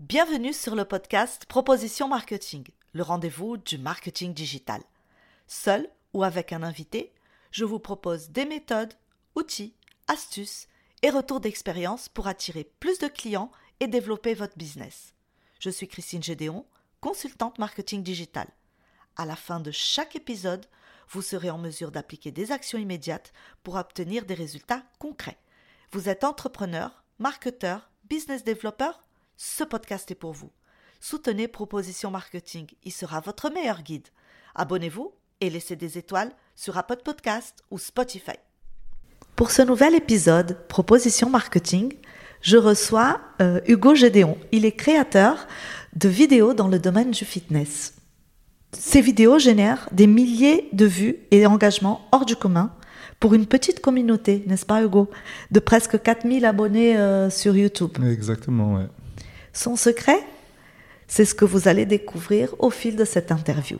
Bienvenue sur le podcast Proposition Marketing, le rendez-vous du marketing digital. Seul ou avec un invité, je vous propose des méthodes, outils, astuces et retours d'expérience pour attirer plus de clients et développer votre business. Je suis Christine Gédéon, consultante marketing digital. À la fin de chaque épisode, vous serez en mesure d'appliquer des actions immédiates pour obtenir des résultats concrets. Vous êtes entrepreneur, marketeur, business développeur Ce podcast est pour vous. Soutenez Proposition Marketing, il sera votre meilleur guide. Abonnez-vous et laissez des étoiles sur Apple Podcast ou Spotify. Pour ce nouvel épisode Proposition Marketing, je reçois euh, Hugo Gédéon. Il est créateur de vidéos dans le domaine du fitness. Ces vidéos génèrent des milliers de vues et d'engagements hors du commun pour une petite communauté, n'est-ce pas Hugo? De presque 4000 abonnés euh, sur YouTube. Exactement, ouais. Son secret C'est ce que vous allez découvrir au fil de cette interview.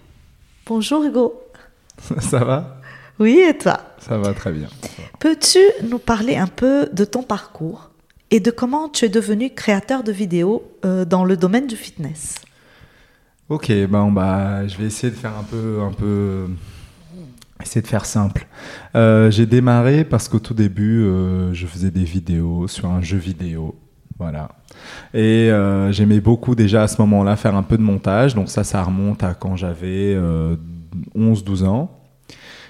Bonjour Hugo. Ça va? Oui, et toi? Ça va très bien. Peux-tu nous parler un peu de ton parcours et de comment tu es devenu créateur de vidéos euh, dans le domaine du fitness? Ok, ben, bah, je vais essayer de faire un peu, un peu, essayer de faire simple. Euh, j'ai démarré parce qu'au tout début, euh, je faisais des vidéos sur un jeu vidéo, voilà. Et euh, j'aimais beaucoup déjà à ce moment-là faire un peu de montage, donc ça, ça remonte à quand j'avais 11-12 ans.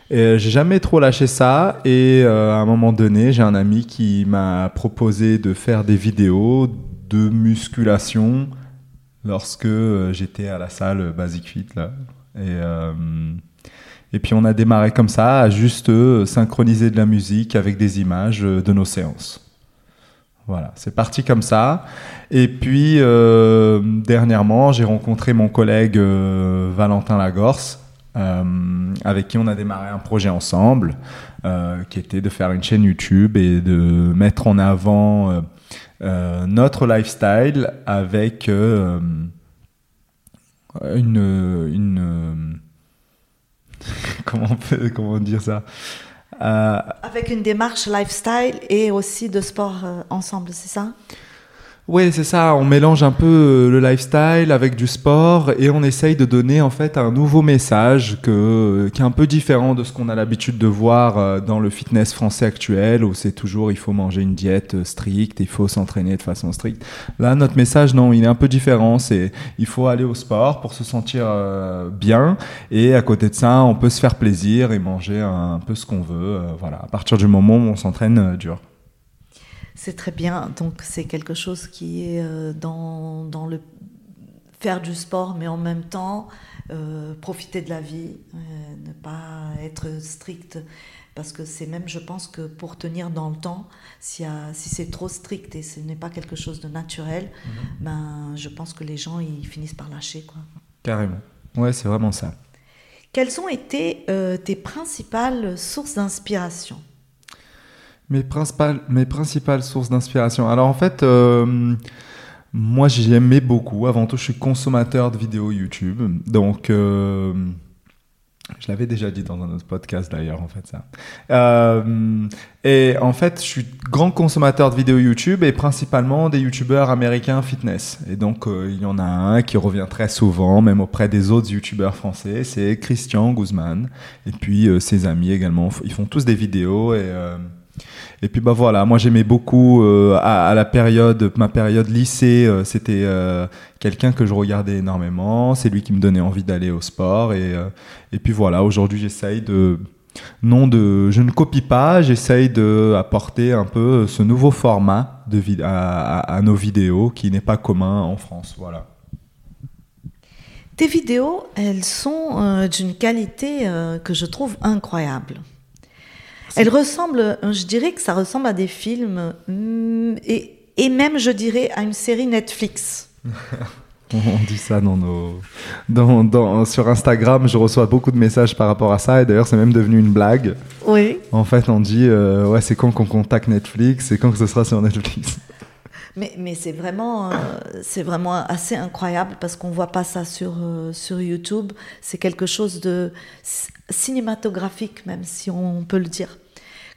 Et j'ai jamais trop lâché ça. Et à un moment donné, j'ai un ami qui m'a proposé de faire des vidéos de musculation lorsque euh, j'étais à la salle Basic Fit là. Et, euh, et puis on a démarré comme ça, à juste euh, synchroniser de la musique avec des images de nos séances. Voilà, c'est parti comme ça. Et puis dernièrement, j'ai rencontré mon collègue Valentin Lagorce, avec qui on a démarré un projet ensemble, qui était de faire une chaîne YouTube et de mettre en avant euh, notre lifestyle avec euh, une, comment on peut comment dire ça? euh, avec une démarche lifestyle et aussi de sport ensemble, c'est ça? Oui, c'est ça. On mélange un peu euh, le lifestyle avec du sport et on essaye de donner en fait un nouveau message que, euh, qui est un peu différent de ce qu'on a l'habitude de voir euh, dans le fitness français actuel où c'est toujours il faut manger une diète stricte, il faut s'entraîner de façon stricte. Là, notre message, non, il est un peu différent. C'est il faut aller au sport pour se sentir bien et à côté de ça, on peut se faire plaisir et manger un, peu ce qu'on veut. voilà, à partir du moment où on s'entraîne dur. C'est très bien. Donc, c'est quelque chose qui est euh, dans, dans, le faire du sport, mais en même temps, euh, profiter de la vie, euh, ne pas être strict. Parce que c'est même, je pense que pour tenir dans le temps, si, si c'est trop strict et ce n'est pas quelque chose de naturel, mhm. ben, je pense que les gens, ils finissent par lâcher. Quoi. Carrément. Ouais, c'est vraiment ça. Quelles ont été tes principales sources d'inspiration? Mes principales, mes principales sources d'inspiration. Alors en fait, euh, moi j'aimais beaucoup. Avant tout, je suis consommateur de vidéos YouTube. Donc, euh, je l'avais déjà dit dans un autre podcast d'ailleurs, en fait, ça. Euh, et en fait, je suis grand consommateur de vidéos YouTube et principalement des YouTubeurs américains fitness. Et donc, il y en a un qui revient très souvent, même auprès des autres YouTubeurs français, c'est Christian Guzman. Et puis, ses amis également. Ils font tous des vidéos et et puis bah voilà, moi j'aimais beaucoup euh, à, la période, ma période lycée, euh, c'était euh, quelqu'un que je regardais énormément. C'est lui qui me donnait envie d'aller au sport et et puis voilà, aujourd'hui j'essaye de non de, je ne copie pas, j'essaye de apporter un peu ce nouveau format de à, à, nos vidéos qui n'est pas commun en France, voilà. Tes vidéos, elles sont d'une qualité que je trouve incroyable. Elle ressemble, je dirais que ça ressemble à des films mm, et, et même, je dirais, à une série Netflix. On dit ça dans nos... Dans, dans, sur Instagram, je reçois beaucoup de messages par rapport à ça, et d'ailleurs, c'est même devenu une blague. Oui. En fait, on dit euh, Ouais, c'est quand qu'on contacte Netflix, c'est quand que ce sera sur Netflix. Mais, mais c'est vraiment, euh, c'est vraiment assez incroyable parce qu'on voit pas ça sur, euh, sur YouTube. C'est quelque chose de cinématographique, même si on peut le dire.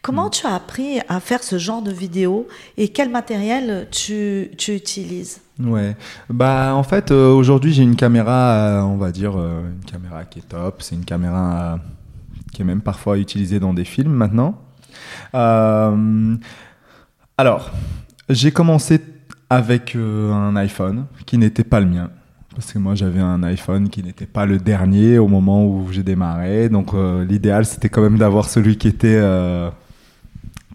Comment tu as appris à faire ce genre de vidéo et quel matériel tu, tu utilises? Ouais, bah en fait euh, aujourd'hui j'ai une caméra, euh, on va dire euh, une caméra qui est top. C'est une caméra qui est même parfois utilisée dans des films maintenant. alors j'ai commencé avec un iPhone qui n'était pas le mien. Parce que moi j'avais un iPhone qui n'était pas le dernier au moment où j'ai démarré. Donc l'idéal c'était quand même d'avoir celui qui était,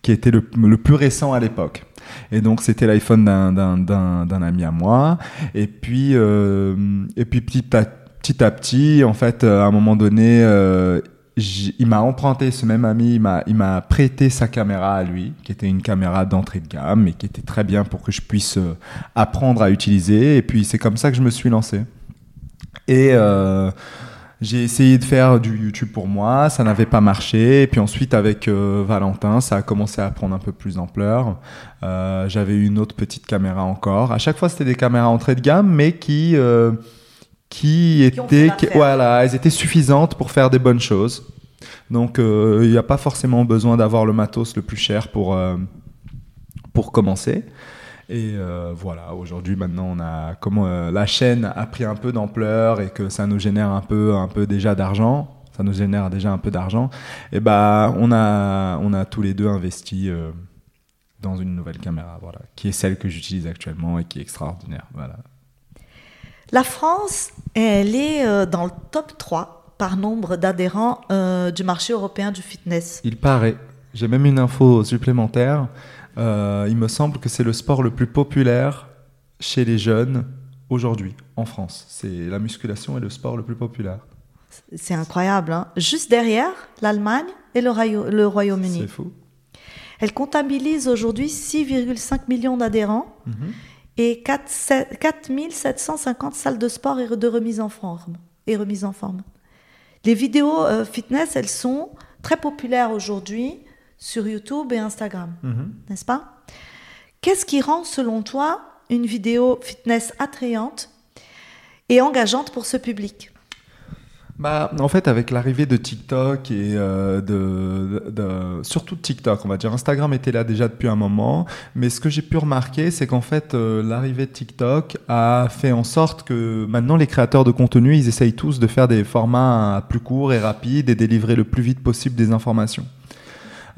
qui était le, le plus récent à l'époque. Et donc, c'était l'iPhone d'un ami à moi. Et puis, euh, et puis petit, à, petit en fait, à un moment donné, euh, il m'a emprunté, ce même ami, il m'a prêté sa caméra à lui, qui était une caméra d'entrée de gamme et qui était très bien pour que je puisse euh, apprendre à utiliser. Et puis, c'est comme ça que je me suis lancé. Et j'ai essayé de faire du YouTube pour moi, ça n'avait pas marché. Et puis ensuite, avec euh, Valentin, ça a commencé à prendre un peu plus d'ampleur. Euh, J'avais une autre petite caméra encore. À chaque fois, c'était des caméras entrée de gamme, mais qui, euh, qui étaient, voilà, elles étaient suffisantes pour faire des bonnes choses. Donc, euh, il n'y a pas forcément besoin d'avoir le matos le plus cher pour, pour commencer. Et euh, voilà, aujourd'hui, maintenant, on a, comment euh, la chaîne a pris un peu d'ampleur et que ça nous génère un peu, un peu déjà d'argent. Ça nous génère déjà un peu d'argent. Et bah, on a, on a tous les deux investi euh, dans une nouvelle caméra, voilà, qui est celle que j'utilise actuellement et qui est extraordinaire. Voilà. La France, elle est dans le top 3 par nombre d'adhérents du marché européen du fitness. Il paraît. J'ai même une info supplémentaire. Euh, il me semble que c'est le sport le plus populaire chez les jeunes aujourd'hui en France. C'est la musculation est le sport le plus populaire. C'est incroyable. Hein. Juste derrière l'Allemagne et le, Royaume-Uni. C'est fou. Elle comptabilise aujourd'hui 6,5 millions d'adhérents mhm. et 4, 750 salles de sport et de remise en forme. Et remise en forme. Les vidéos euh, fitness, elles sont très populaires aujourd'hui sur YouTube et Instagram, mhm. n'est-ce pas? Qu'est-ce qui rend, selon toi, une vidéo fitness attrayante et engageante pour ce public? Bah, en fait, avec l'arrivée de TikTok et euh, de, surtout de TikTok, on va dire, Instagram était là déjà depuis un moment, mais ce que j'ai pu remarquer, c'est qu'en fait, euh, l'arrivée de TikTok a fait en sorte que maintenant les créateurs de contenu, ils essayent tous de faire des formats plus courts et rapides et délivrer le plus vite possible des informations.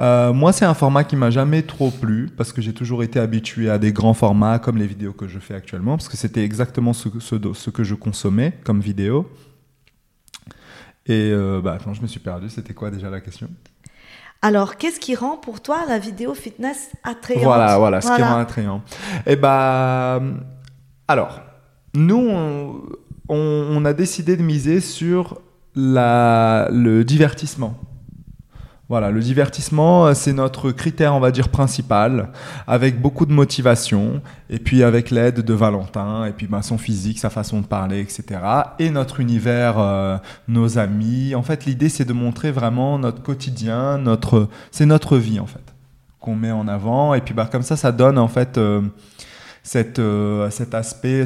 Euh, moi, c'est un format qui m'a jamais trop plu parce que j'ai toujours été habitué à des grands formats comme les vidéos que je fais actuellement parce que c'était exactement ce, ce, que je consommais comme vidéo. Et euh, bah, attends, je me suis perdu. C'était quoi déjà la question? Alors, qu'est-ce qui rend pour toi la vidéo fitness attrayante? Voilà, voilà, ce qui rend attrayant. Eh bah, alors, nous, on, on, a décidé de miser sur la, le divertissement. Voilà, le divertissement, euh, c'est notre critère, on va dire, principal, avec beaucoup de motivation, et puis avec l'aide de Valentin, et puis bah, son physique, sa façon de parler, etc. Et notre univers, euh, nos amis. En fait, l'idée, c'est de montrer vraiment notre quotidien, notre, c'est notre vie, en fait, qu'on met en avant. Et puis, bah, comme ça, ça donne, en fait, euh, cette, cet aspect.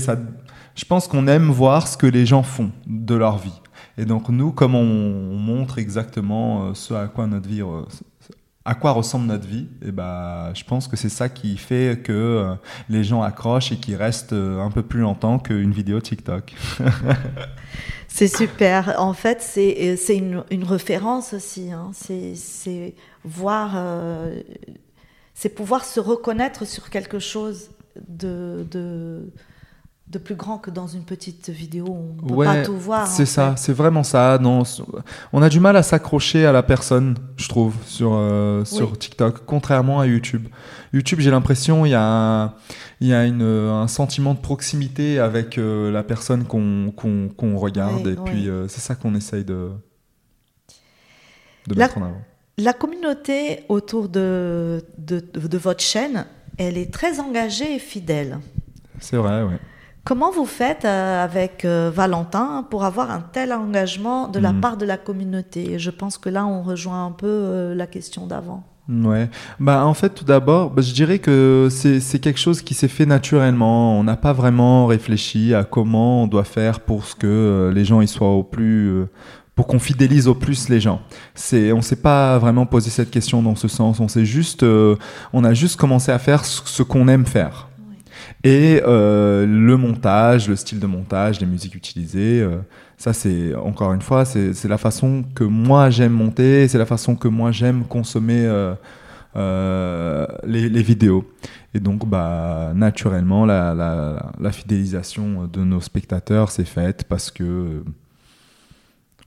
Je pense qu'on aime voir ce que les gens font de leur vie. Et donc nous, comme on, montre exactement euh, ce à quoi notre vie, à quoi ressemble notre vie, et ben, je pense que c'est ça qui fait que euh, les gens accrochent et qu'ils restent euh, un peu plus longtemps qu'une vidéo TikTok. c'est super. En fait, c'est une, une, référence aussi. Hein. C'est voir, c'est pouvoir se reconnaître sur quelque chose de, de de plus grand que dans une petite vidéo. On peut pas tout voir. C'est ça, c'est vraiment ça. Non, on a du mal à s'accrocher à la personne, je trouve, sur, euh, sur TikTok, contrairement à YouTube. YouTube, j'ai l'impression il y a il y a une, un sentiment de proximité avec euh, la personne qu'on regarde, et puis euh, c'est ça qu'on essaye de, de mettre en avant. La communauté autour de, de, de votre chaîne, elle est très engagée et fidèle. C'est vrai, oui. Comment vous faites euh, avec euh, Valentin pour avoir un tel engagement de la hmm. part de la communauté? Je pense que là, on rejoint un peu euh, la question d'avant. Ouais. Bah, en fait, tout d'abord, bah, je dirais que c'est quelque chose qui s'est fait naturellement. On n'a pas vraiment réfléchi à comment on doit faire pour ce que les gens y soient au plus pour qu'on fidélise au plus les gens. C'est, on s'est pas vraiment posé cette question dans ce sens. On s'est juste, euh, on a juste commencé à faire ce, qu'on aime faire. Et euh, le montage, le style de montage, les musiques utilisées, euh, ça c'est encore une fois, c'est la façon que moi j'aime monter, c'est la façon que moi j'aime consommer les, les, vidéos. Et donc, bah, naturellement, la, la, fidélisation de nos spectateurs s'est faite parce que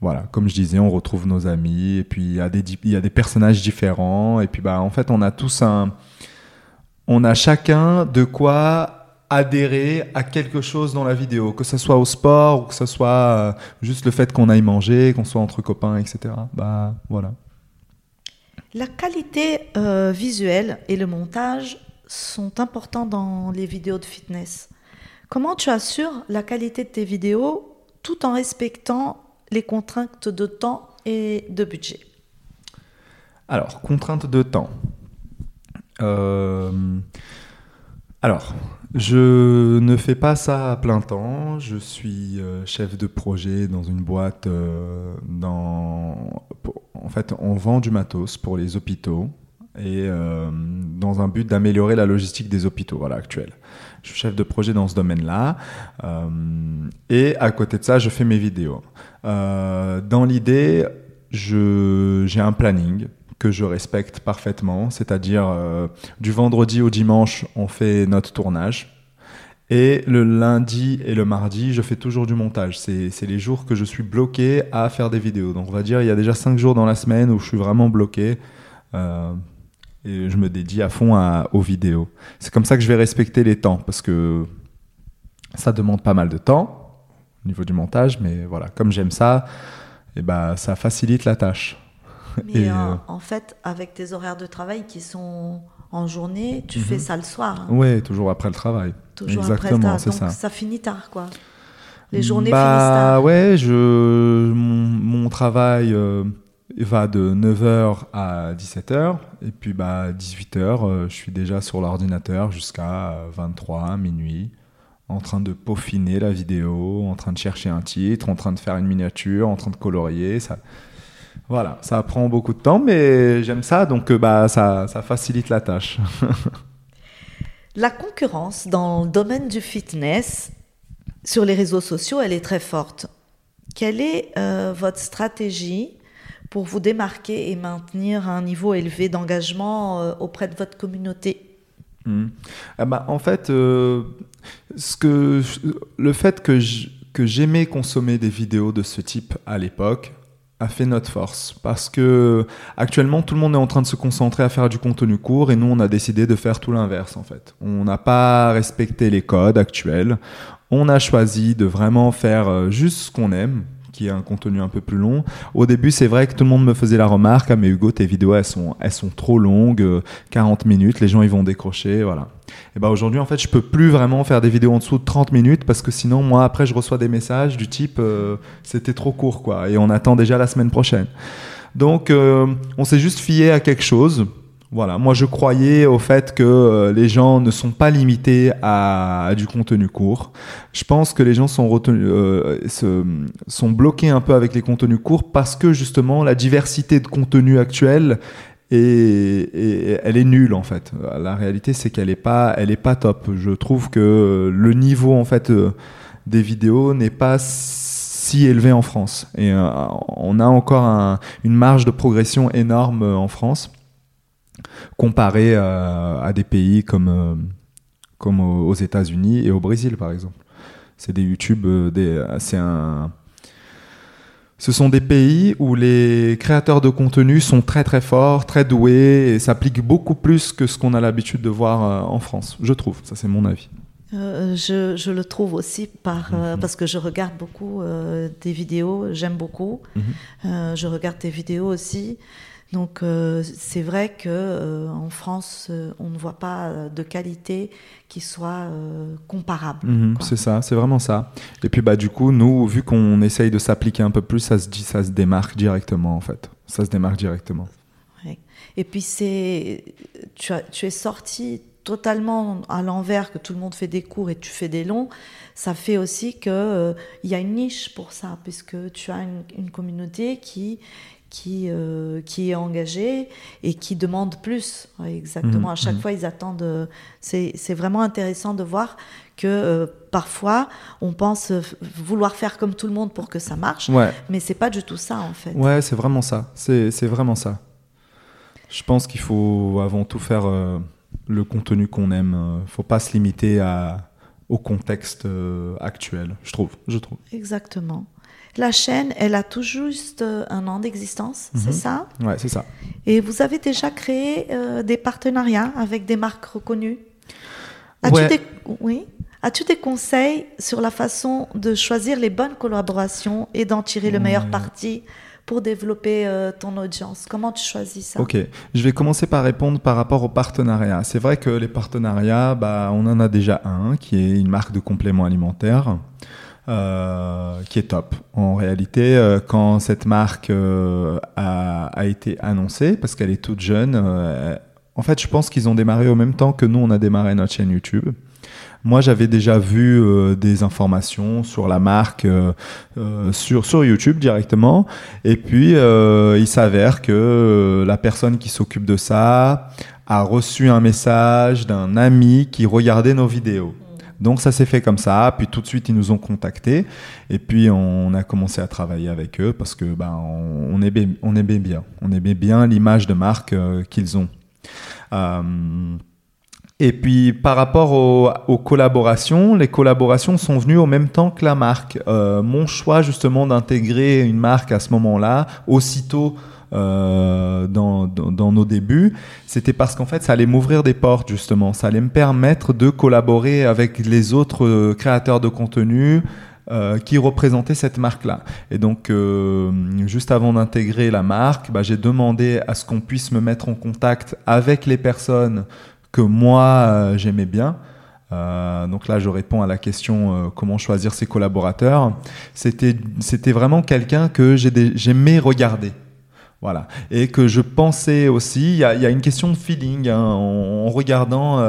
voilà, comme je disais, on retrouve nos amis, et puis il y, a des, y a des personnages différents, et puis bah, en fait, on a tous un. On a chacun de quoi adhérer à quelque chose dans la vidéo, que ce soit au sport ou que ce soit euh, juste le fait qu'on aille manger, qu'on soit entre copains, etc. Bah voilà. La qualité euh, visuelle et le montage sont importants dans les vidéos de fitness. Comment tu assures la qualité de tes vidéos tout en respectant les contraintes de temps et de budget? Alors, contraintes de temps. Euh, alors, je ne fais pas ça à plein temps. Je suis euh, chef de projet dans une boîte. Euh, dans, en fait, on vend du matos pour les hôpitaux et dans un but d'améliorer la logistique des hôpitaux voilà, actuels. Je suis chef de projet dans ce domaine-là. et à côté de ça, je fais mes vidéos. Dans l'idée, j'ai un planning que je respecte parfaitement, c'est-à-dire euh, du vendredi au dimanche, on fait notre tournage. Et le lundi et le mardi, je fais toujours du montage. C'est les jours que je suis bloqué à faire des vidéos. Donc on va dire, il y a déjà cinq jours dans la semaine où je suis vraiment bloqué. Euh, et je me dédie à fond aux vidéos. C'est comme ça que je vais respecter les temps, parce que ça demande pas mal de temps au niveau du montage, mais voilà, comme j'aime ça, et eh ben, ça facilite la tâche. Mais et, euh, en fait, avec tes horaires de travail qui sont en journée, tu fais mhm. ça le soir. Hein. Oui, toujours après le travail. Toujours Exactement, après le Donc ça. finit tard, quoi. Les journées bah, finissent tard. Ouais, je, mon, travail euh, va de 9h à 17h. Et puis, bah, 18h, euh, je suis déjà sur l'ordinateur jusqu'à 23, minuit en train de peaufiner la vidéo, en train de chercher un titre, en train de faire une miniature, en train de colorier. Ça, voilà, ça prend beaucoup de temps, mais j'aime ça, donc euh, bah, ça, ça facilite la tâche. la concurrence dans le domaine du fitness sur les réseaux sociaux, elle est très forte. Quelle est euh, votre stratégie pour vous démarquer et maintenir un niveau élevé d'engagement euh, auprès de votre communauté? Hmm. Ah bah, en fait, euh, ce que, le fait que j'aimais consommer des vidéos de ce type à l'époque a fait notre force parce que actuellement tout le monde est en train de se concentrer à faire du contenu court et nous on a décidé de faire tout l'inverse en fait. On n'a pas respecté les codes actuels. On a choisi de vraiment faire euh, juste ce qu'on aime, qui est un contenu un peu plus long. Au début, c'est vrai que tout le monde me faisait la remarque, ah mais Hugo, tes vidéos, elles sont, elles sont trop longues, 40 euh, minutes, les gens ils vont décrocher, voilà. Et ben aujourd'hui, en fait, je peux plus vraiment faire des vidéos en dessous de 30 minutes parce que sinon, moi, après, je reçois des messages du type, euh, c'était trop court, quoi, et on attend déjà la semaine prochaine. Donc, euh, on s'est juste fié à quelque chose voilà, moi je croyais au fait que euh, les gens ne sont pas limités à, du contenu court. Je pense que les gens euh, sont bloqués un peu avec les contenus courts parce que justement la diversité de contenu actuel est, elle est nulle en fait. La réalité c'est qu'elle est pas, est pas top. Je trouve que le niveau en fait euh, des vidéos n'est pas si élevé en France et on a encore une marge de progression énorme en France comparé à, des pays comme, euh, comme aux États-Unis et au Brésil, par exemple. C'est des YouTube, euh, des, c'est un. Ce sont des pays où les créateurs de contenu sont très très forts, très doués et s'appliquent beaucoup plus que ce qu'on a l'habitude de voir euh, en France, je trouve. Ça, c'est mon avis. je, je, le trouve aussi par, mhm. parce que je regarde beaucoup des vidéos, j'aime beaucoup. Mhm. je regarde tes vidéos aussi. Donc euh, c'est vrai que euh, en France, euh, on ne voit pas de qualité qui soit comparable. Mhm, c'est ça, c'est vraiment ça. Et puis bah du coup, nous, vu qu'on essaye de s'appliquer un peu plus, ça se dit, ça se démarque directement en fait. Ça se démarque directement. Et puis c'est, tu, tu es sorti totalement à l'envers, que tout le monde fait des courts et tu fais des longs, ça fait aussi qu'il euh, il y a une niche pour ça, puisque tu as une, communauté qui, qui, euh, qui est engagée et qui demande plus. exactement. Mmh, à chaque mmh. fois, ils attendent. c'est vraiment intéressant de voir que parfois on pense vouloir faire comme tout le monde pour que ça marche, ouais. mais c'est pas du tout ça en fait. Ouais, c'est vraiment ça. C'est vraiment ça. Je pense qu'il faut avant tout faire euh, le contenu qu'on aime. Il ne faut pas se limiter à, au contexte euh, actuel, je trouve, je trouve. Exactement. La chaîne, elle a tout juste euh, un an d'existence, c'est mhm. ça? Ouais, c'est ça. Et vous avez déjà créé des partenariats avec des marques reconnues? As-tu des... Oui? As-tu des conseils sur la façon de choisir les bonnes collaborations et d'en tirer le meilleur parti pour développer euh, ton audience? Comment tu choisis ça? Ok, je vais commencer par répondre par rapport aux partenariats. C'est vrai que les partenariats, bah, on en a déjà un qui est une marque de compléments alimentaires. Euh, qui est top. En réalité, euh, quand cette marque a, a, été annoncée, parce qu'elle est toute jeune, en fait, je pense qu'ils ont démarré au même temps que nous, on a démarré notre chaîne YouTube. Moi, j'avais déjà vu euh, des informations sur la marque euh, euh, sur, sur YouTube directement. Et puis, il s'avère que la personne qui s'occupe de ça a reçu un message d'un ami qui regardait nos vidéos. Donc ça s'est fait comme ça, puis tout de suite ils nous ont contactés et puis on a commencé à travailler avec eux parce que ben on, aimait, bien, on bien l'image de marque qu'ils ont. Et puis par rapport aux, collaborations, les collaborations sont venues au même temps que la marque. Euh, mon choix justement d'intégrer une marque à ce moment-là, aussitôt euh, dans, nos débuts, c'était parce qu'en fait ça allait m'ouvrir des portes justement, ça allait me permettre de collaborer avec les autres euh, créateurs de contenu. Euh, qui représentaient cette marque-là. Et donc, juste avant d'intégrer la marque, bah, j'ai demandé à ce qu'on puisse me mettre en contact avec les personnes que moi j'aimais bien. Donc là, je réponds à la question comment choisir ses collaborateurs. C'était vraiment quelqu'un que j'aimais regarder. Voilà. Et que je pensais aussi, il y a, une question de feeling hein, en, regardant,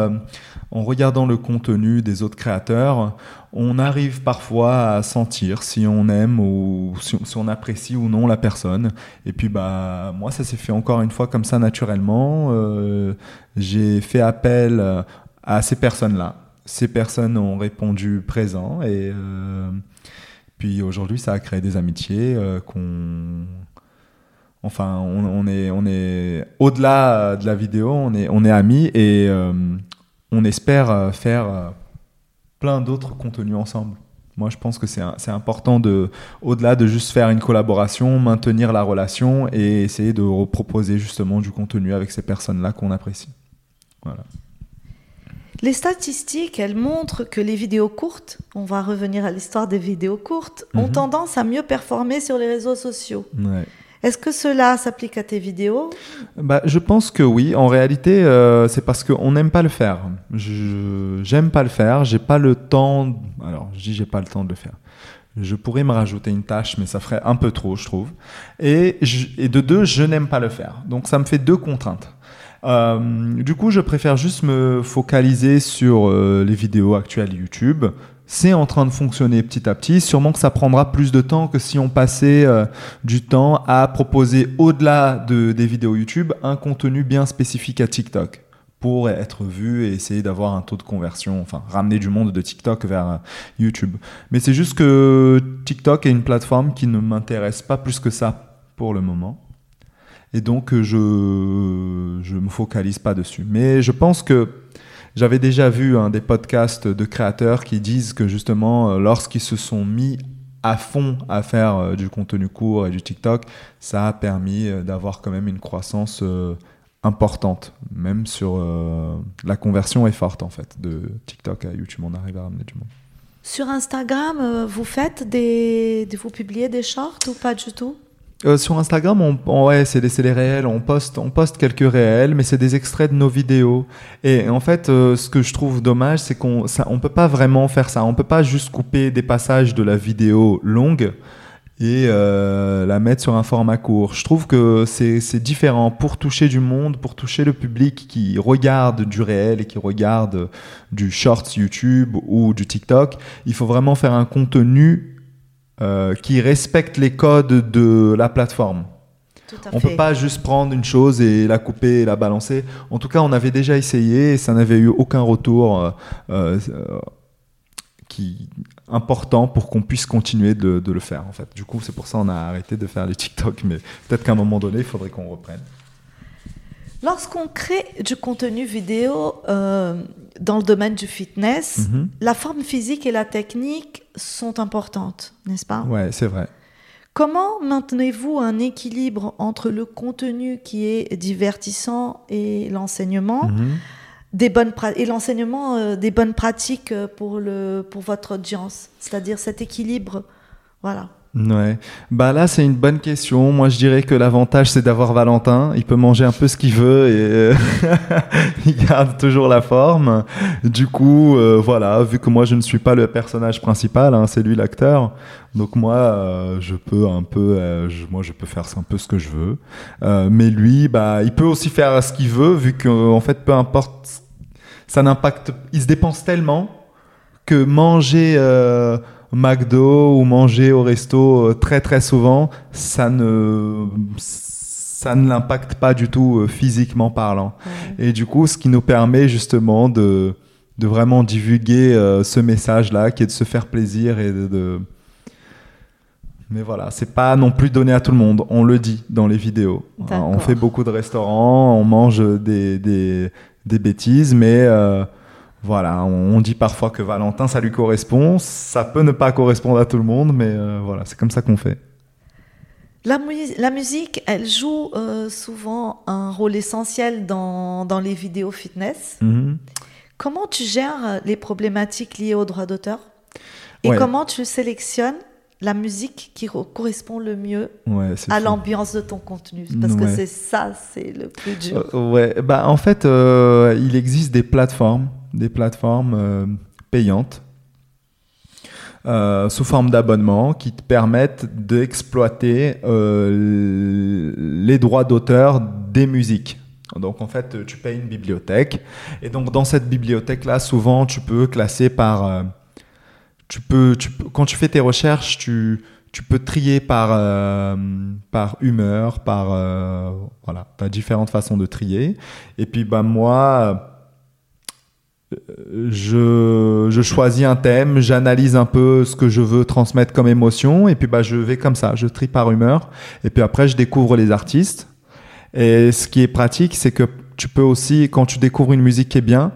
en regardant le contenu des autres créateurs on arrive parfois à sentir si on aime ou si, on apprécie ou non la personne. Et puis bah moi ça s'est fait encore une fois comme ça naturellement. Euh, j'ai fait appel à ces personnes-là. Ces personnes ont répondu présent et euh, puis aujourd'hui ça a créé des amitiés euh, qu'on enfin on, est on est au-delà de la vidéo on est on est amis et on espère faire plein d'autres contenus ensemble. Moi, je pense que c'est important de, au-delà de juste faire une collaboration, maintenir la relation et essayer de proposer justement du contenu avec ces personnes-là qu'on apprécie. Voilà. Les statistiques, elles montrent que les vidéos courtes, on va revenir à l'histoire des vidéos courtes, ont mhm. tendance à mieux performer sur les réseaux sociaux. Ouais. Est-ce que cela s'applique à tes vidéos? Bah, Je pense que oui. En réalité, euh, c'est parce qu'on n'aime pas le faire. J'aime pas le faire. J'ai pas le temps. Alors, je dis j'ai pas le temps de le faire. Je pourrais me rajouter une tâche, mais ça ferait un peu trop, je trouve. Et, et de deux, je n'aime pas le faire. Donc, ça me fait deux contraintes. Euh, du coup, je préfère juste me focaliser sur euh, les vidéos actuelles YouTube, c'est en train de fonctionner petit à petit. Sûrement que ça prendra plus de temps que si on passait euh, du temps à proposer au-delà de, des vidéos YouTube un contenu bien spécifique à TikTok pour être vu et essayer d'avoir un taux de conversion, enfin ramener du monde de TikTok vers euh, YouTube. Mais c'est juste que TikTok est une plateforme qui ne m'intéresse pas plus que ça pour le moment. Et donc je je me focalise pas dessus. Mais je pense que j'avais déjà vu hein, des podcasts de créateurs qui disent que justement, euh, lorsqu'ils se sont mis à fond à faire euh, du contenu court et du TikTok, ça a permis euh, d'avoir quand même une croissance importante, même sur la conversion est forte en fait de TikTok à YouTube, on arrive à ramener du monde. Sur Instagram, vous faites vous publiez des shorts ou pas du tout? Euh, sur Instagram, on, ouais, c'est des, réels, on poste, on poste quelques réels, mais c'est des extraits de nos vidéos. Et en fait, euh, ce que je trouve dommage, c'est qu'on on peut pas vraiment faire ça. On peut pas juste couper des passages de la vidéo longue et euh, la mettre sur un format court. Je trouve que c'est différent pour toucher du monde, pour toucher le public qui regarde du réel et qui regarde du shorts YouTube ou du TikTok. Il faut vraiment faire un contenu euh, qui respecte les codes de la plateforme. on ne peut pas juste prendre une chose et la couper et la balancer. En tout cas, on avait déjà essayé et ça n'avait eu aucun retour euh, euh, qui important pour qu'on puisse continuer de, le faire. En fait, du coup, c'est pour ça qu'on a arrêté de faire les TikTok, mais peut-être qu'à un moment donné, il faudrait qu'on reprenne. Lorsqu'on crée du contenu vidéo dans le domaine du fitness, mhm. la forme physique et la technique sont importantes, n'est-ce pas? Ouais, c'est vrai. Comment maintenez-vous un équilibre entre le contenu qui est divertissant et l'enseignement mhm. des bonnes et l'enseignement euh, des bonnes pratiques pour le pour votre audience, c'est-à-dire cet équilibre, voilà. Ouais. Bah là, c'est une bonne question. Moi, je dirais que l'avantage, c'est d'avoir Valentin. Il peut manger un peu ce qu'il veut et euh, il garde toujours la forme. Du coup, euh, voilà, vu que moi, je ne suis pas le personnage principal, hein, c'est lui l'acteur. Donc moi, euh, je peux un peu, moi, je peux faire un peu ce que je veux. mais lui, bah, il peut aussi faire ce qu'il veut, vu qu'en fait, peu importe, ça n'impacte. Il se dépense tellement que manger McDo ou manger au resto euh, très très souvent, ça ne ça ne l'impacte pas du tout euh, physiquement parlant. Et du coup, ce qui nous permet justement de, de vraiment divulguer euh, ce message-là, qui est de se faire plaisir et de, Mais voilà, c'est pas non plus donné à tout le monde. On le dit dans les vidéos. On fait beaucoup de restaurants, on mange des, des, des bêtises, mais voilà, on, dit parfois que Valentin, ça lui correspond. Ça peut ne pas correspondre à tout le monde, mais euh, voilà, c'est comme ça qu'on fait. La, la, musique, elle joue euh, souvent un rôle essentiel dans, dans les vidéos fitness. Mhm. Comment tu gères les problématiques liées aux droits d'auteur? Et comment tu sélectionnes la musique qui correspond le mieux à l'ambiance de ton contenu? Parce que c'est ça, c'est le plus dur. Euh, ouais, bah, en fait, il existe des plateformes des plateformes euh, payantes euh, sous forme d'abonnement qui te permettent d'exploiter euh, les droits d'auteur des musiques. Donc en fait, tu payes une bibliothèque et donc dans cette bibliothèque là, souvent tu peux classer par, tu peux, quand tu fais tes recherches, tu tu peux trier par, par humeur, par voilà, tu as différentes façons de trier. Et puis bah moi, je, choisis un thème, j'analyse un peu ce que je veux transmettre comme émotion, et puis bah, je vais comme ça, je trie par humeur, et puis après je découvre les artistes. Et ce qui est pratique, c'est que tu peux aussi, quand tu découvres une musique qui est bien,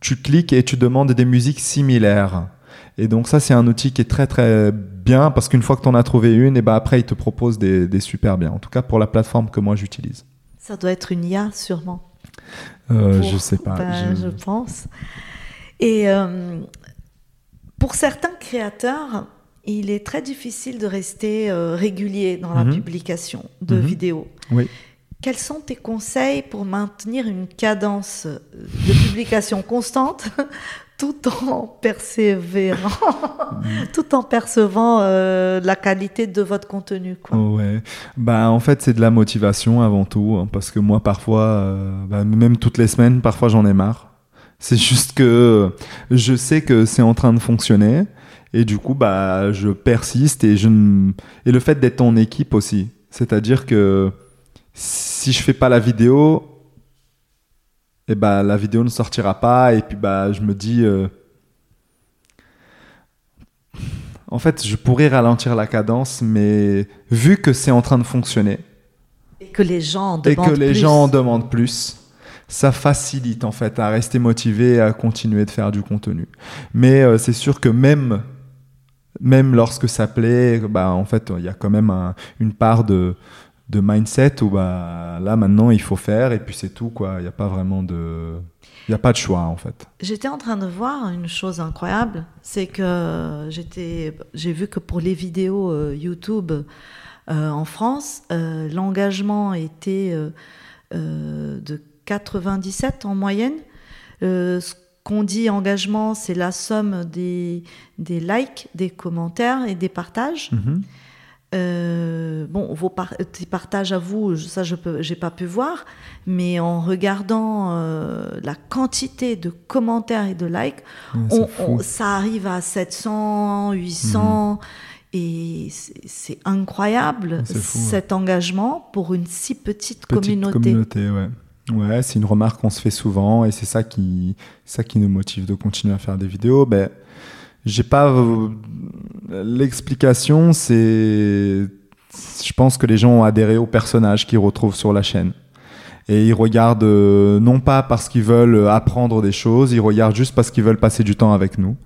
tu cliques et tu demandes des musiques similaires. Et donc ça, c'est un outil qui est très très bien, parce qu'une fois que tu en as trouvé une, et bah après, il te propose des, des super bien. En tout cas, pour la plateforme que moi j'utilise. Ça doit être une IA, sûrement. Euh, je sais pas. Ben, je... pense. Et euh, pour certains créateurs, il est très difficile de rester euh, régulier dans la mhm. publication de mhm. vidéos. Oui. Quels sont tes conseils pour maintenir une cadence de publication constante tout en persévérant, tout en percevant euh, la qualité de votre contenu. Quoi. Ouais. Bah, en fait, c'est de la motivation avant tout, hein, parce que moi, parfois, euh, bah, même toutes les semaines, parfois, j'en ai marre. C'est juste que je sais que c'est en train de fonctionner, et du coup, bah, je persiste et je et le fait d'être en équipe aussi, c'est-à-dire que si je fais pas la vidéo, et bah la vidéo ne sortira pas et puis bah je me dis euh, en fait je pourrais ralentir la cadence mais vu que c'est en train de fonctionner et que les gens en demandent et que les gens en demandent plus ça facilite en fait à rester motivé à continuer de faire du contenu. Mais euh, c'est sûr que même même lorsque ça plaît bah en fait il y a quand même une part de de mindset où bah, là maintenant il faut faire et puis c'est tout quoi. Il n'y a pas vraiment de. Il n'y a pas de choix en fait. J'étais en train de voir une chose incroyable, c'est que j'étais, j'ai vu que pour les vidéos euh, YouTube euh, en France, euh, l'engagement était de 97 en moyenne. ce qu'on dit engagement, c'est la somme des, des likes, des commentaires et des partages. Mm-hmm. Euh, bon, vos partages à vous, ça je n'ai pas pu voir, mais en regardant euh, la quantité de commentaires et de likes, ça arrive à 700, 800, mhm. et c'est incroyable cet engagement pour une si petite, petite communauté. communauté ouais. Ouais, c'est une remarque qu'on se fait souvent et c'est ça qui, ça qui nous motive de continuer à faire des vidéos. Ben, j'ai pas euh, l'explication, c'est je pense que les gens ont adhéré au personnage qu'ils retrouvent sur la chaîne. Et ils regardent euh, non pas parce qu'ils veulent apprendre des choses, ils regardent juste parce qu'ils veulent passer du temps avec nous.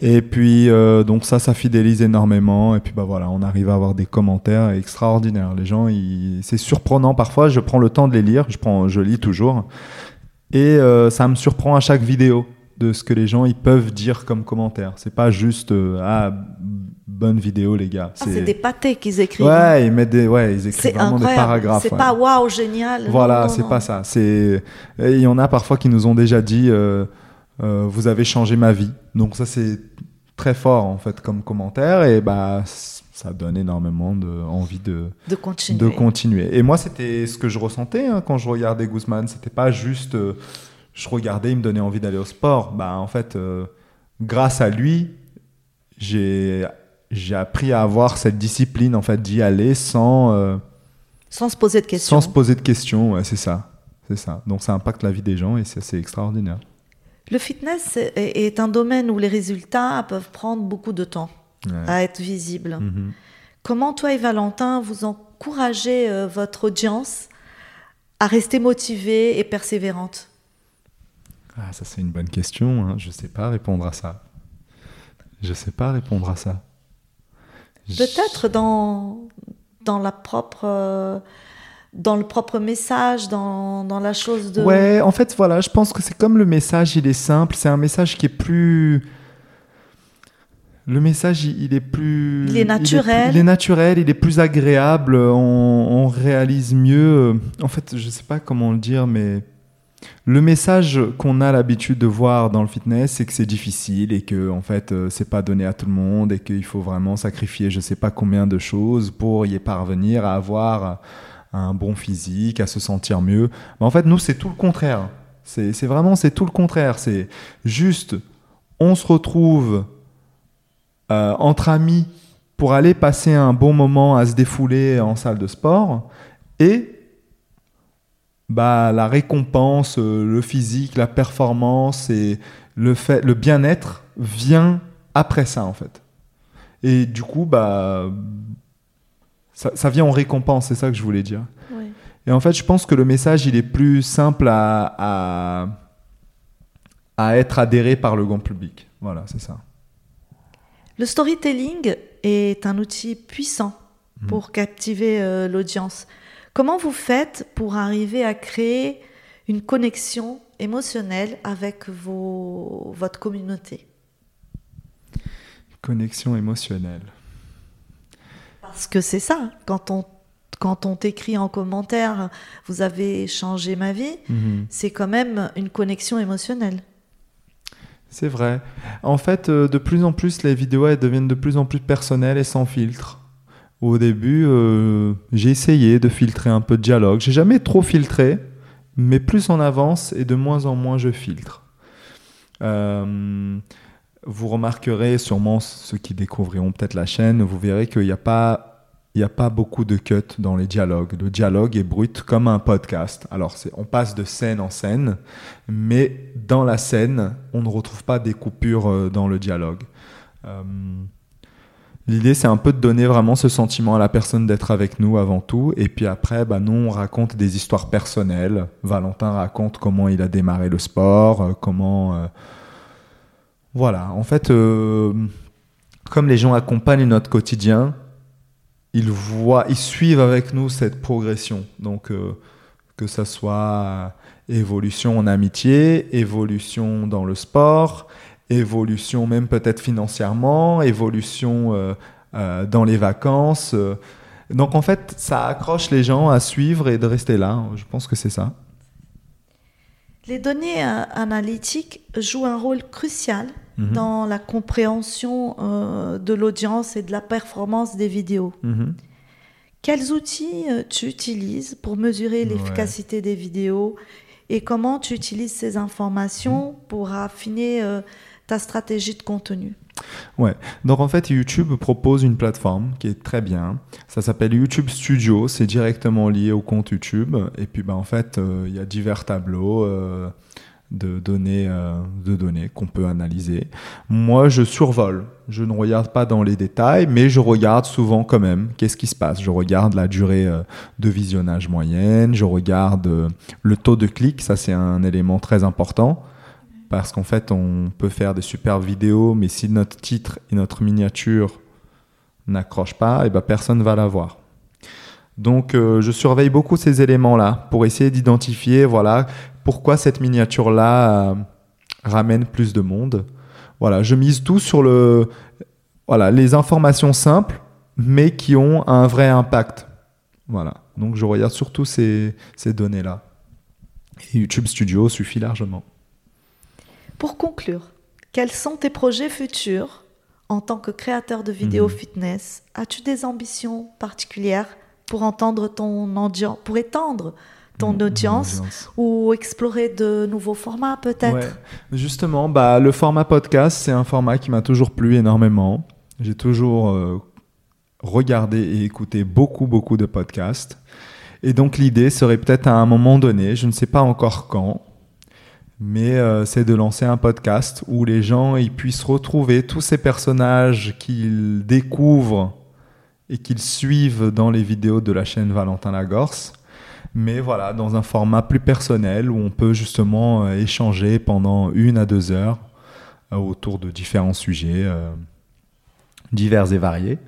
Et puis euh, donc ça, ça fidélise énormément. Et puis bah voilà, on arrive à avoir des commentaires extraordinaires. Les gens, c'est surprenant parfois. Je prends le temps de les lire. Je prends, je lis toujours. Et ça me surprend à chaque vidéo de ce que les gens ils peuvent dire comme commentaire. C'est pas juste euh, ah bonne vidéo les gars. Ah, c'est des pâtés qu'ils écrivent. Ouais, ils mettent des ouais, ils écrivent vraiment des paragraphes. C'est pas waouh génial. Voilà, c'est pas ça. C'est il y en a parfois qui nous ont déjà dit euh, euh, vous avez changé ma vie. Donc ça c'est très fort en fait comme commentaire et bah ça donne énormément de envie de, de continuer. De continuer. Et moi, c'était ce que je ressentais hein, quand je regardais Guzman. C'était pas juste je regardais, il me donnait envie d'aller au sport. Bah, en fait, euh, grâce à lui, j'ai j'ai appris à avoir cette discipline en fait d'y aller sans euh, sans se poser de questions. Sans se poser de questions, ouais, c'est ça, c'est ça. Donc ça impacte la vie des gens et c'est assez extraordinaire. Le fitness est un domaine où les résultats peuvent prendre beaucoup de temps à être visibles. Mm-hmm. Comment toi et Valentin vous encouragez euh, votre audience à rester motivée et persévérante? Ah, ça c'est une bonne question. Hein. Je ne sais pas répondre à ça. Je ne sais pas répondre à ça. Peut-être dans, dans la propre... Euh, dans le propre message, dans, dans, la chose de... Ouais, en fait, voilà, je pense que c'est comme le message, il est simple, c'est un message qui est plus... Le message, il, est plus... Il est naturel. Il est, naturel, il est plus agréable, on, on réalise mieux. En fait, je ne sais pas comment le dire, mais le message qu'on a l'habitude de voir dans le fitness, c'est que c'est difficile et que en fait euh, c'est pas donné à tout le monde et qu'il faut vraiment sacrifier je sais pas combien de choses pour y parvenir à avoir un bon physique, à se sentir mieux. Mais en fait nous c'est tout le contraire. C'est vraiment c'est tout le contraire. C'est juste on se retrouve euh, entre amis pour aller passer un bon moment à se défouler en salle de sport et bah, la récompense, euh, le physique, la performance et le, fait, le bien-être vient après ça en fait. Et du coup, bah, ça, vient en récompense, c'est ça que je voulais dire. Et en fait, je pense que le message, il est plus simple à, à, à être adhéré par le grand public. Voilà, c'est ça. Le storytelling est un outil puissant mmh. pour captiver euh, l'audience. Comment vous faites pour arriver à créer une connexion émotionnelle avec vos, votre communauté? Connexion émotionnelle. Parce que c'est ça, quand on, quand on t'écrit en commentaire, vous avez changé ma vie, mhm. c'est quand même une connexion émotionnelle. C'est vrai. En fait, euh, de plus en plus, les vidéos elles deviennent de plus en plus personnelles et sans filtre. Au début, euh, j'ai essayé de filtrer un peu de dialogue. J'ai jamais trop filtré, mais plus on avance et de moins en moins je filtre. Euh, vous remarquerez sûrement ceux qui découvriront peut-être la chaîne, vous verrez qu'il n'y a pas beaucoup de cuts dans les dialogues. Le dialogue est brut comme un podcast. Alors, on passe de scène en scène, mais dans la scène, on ne retrouve pas des coupures euh, dans le dialogue. L'idée, c'est un peu de donner vraiment ce sentiment à la personne d'être avec nous avant tout. Et puis après, bah, nous, on raconte des histoires personnelles. Valentin raconte comment il a démarré le sport, euh, comment... Euh, voilà, en fait, euh, comme les gens accompagnent notre quotidien, ils voient, ils suivent avec nous cette progression. Donc, que ça soit évolution en amitié, évolution dans le sport, évolution même peut-être financièrement, évolution euh, euh, dans les vacances. Euh. Donc en fait, ça accroche les gens à suivre et de rester là. Je pense que c'est ça. Les données analytiques jouent un rôle crucial mhm. dans la compréhension euh, de l'audience et de la performance des vidéos. Mhm. Quels outils tu utilises pour mesurer l'efficacité des vidéos et comment tu utilises ces informations pour affiner euh, ta stratégie de contenu Ouais, donc en fait YouTube propose une plateforme qui est très bien. Ça s'appelle YouTube Studio, c'est directement lié au compte YouTube. Et puis ben, en fait, euh, il y a divers tableaux de données, euh, données qu'on peut analyser. Moi, je survole. Je ne regarde pas dans les détails, mais je regarde souvent quand même qu'est-ce qui se passe. Je regarde la durée euh, de visionnage moyenne, je regarde euh, le taux de clic, ça c'est un élément très important. Parce qu'en fait, on peut faire des super vidéos, mais si notre titre et notre miniature n'accrochent pas, et eh ben personne va la voir. Donc, je surveille beaucoup ces éléments-là pour essayer d'identifier, voilà, pourquoi cette miniature-là euh, ramène plus de monde. Voilà, je mise tout sur le, voilà, les informations simples, mais qui ont un vrai impact. Voilà, donc je regarde surtout ces, ces données-là. Et YouTube Studio suffit largement. Pour conclure, quels sont tes projets futurs en tant que créateur de vidéos mhm. fitness? As-tu des ambitions particulières pour entendre ton audience, pour étendre ton audience, ou explorer de nouveaux formats peut-être? Justement, bah, le format podcast, c'est un format qui m'a toujours plu énormément. J'ai toujours euh, regardé et écouté beaucoup, beaucoup de podcasts. Et donc l'idée serait peut-être à un moment donné, je ne sais pas encore quand, mais euh, c'est de lancer un podcast où les gens ils puissent retrouver tous ces personnages qu'ils découvrent et qu'ils suivent dans les vidéos de la chaîne Valentin Lagorce mais voilà, dans un format plus personnel où on peut justement euh, échanger pendant une à deux heures euh, autour de différents sujets divers et variés.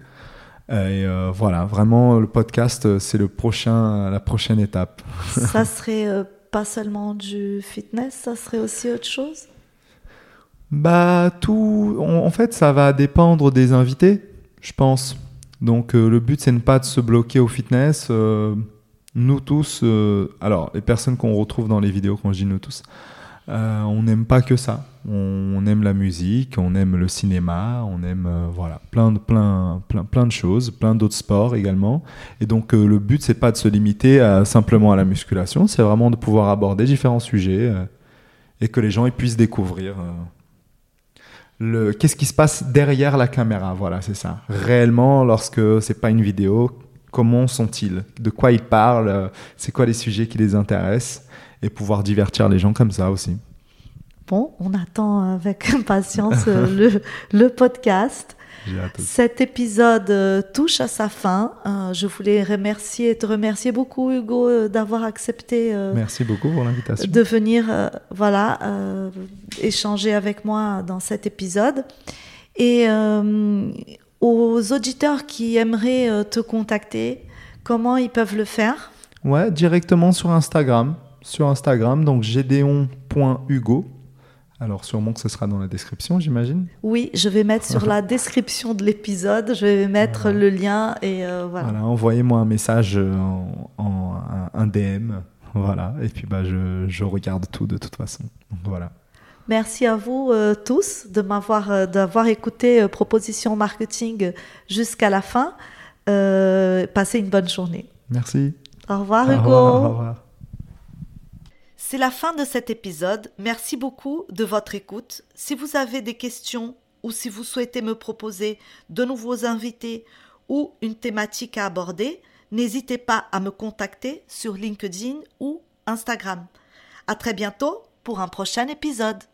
Et voilà, vraiment, le podcast, c'est le prochain, la prochaine étape. ça serait pas seulement du fitness, ça serait aussi autre chose? Bah, tout. En, fait, ça va dépendre des invités, je pense. Donc, le but, c'est ne pas de se bloquer au fitness nous tous, euh, alors les personnes qu'on retrouve dans les vidéos, quand je dis nous tous, euh, on n'aime pas que ça. On, aime la musique, on aime le cinéma, on aime euh, voilà plein de plein plein plein de choses, plein d'autres sports également. Et donc le but c'est pas de se limiter à, simplement à la musculation, c'est vraiment de pouvoir aborder différents sujets et que les gens ils puissent découvrir le qu'est-ce qui se passe derrière la caméra. Voilà, c'est ça. Réellement, lorsque c'est pas une vidéo, comment sont-ils, de quoi ils parlent, euh, c'est quoi les sujets qui les intéressent, et pouvoir divertir les gens comme ça aussi. Bon, on attend avec impatience euh, le, podcast. Cet épisode euh, touche à sa fin. je voulais remercier, te remercier beaucoup, Hugo, d'avoir accepté. Merci beaucoup pour l'invitation. De venir, voilà, échanger avec moi dans cet épisode. Et aux auditeurs qui aimeraient euh, te contacter, comment ils peuvent le faire? Ouais, directement sur Instagram. Sur Instagram, donc gédéon.hugo. Alors sûrement que ce sera dans la description, j'imagine. Oui, je vais mettre sur la description de l'épisode, je vais mettre le lien et euh, voilà. Voilà, envoyez-moi un message euh, en, un DM, voilà, et puis bah je, je regarde tout de toute façon. voilà. Merci à vous euh, tous de m'avoir euh, d'avoir écouté Proposition Marketing jusqu'à la fin. passez une bonne journée. Merci. Au revoir Hugo. Au revoir. C'est la fin de cet épisode. Merci beaucoup de votre écoute. Si vous avez des questions ou si vous souhaitez me proposer de nouveaux invités ou une thématique à aborder, n'hésitez pas à me contacter sur LinkedIn ou Instagram. À très bientôt pour un prochain épisode.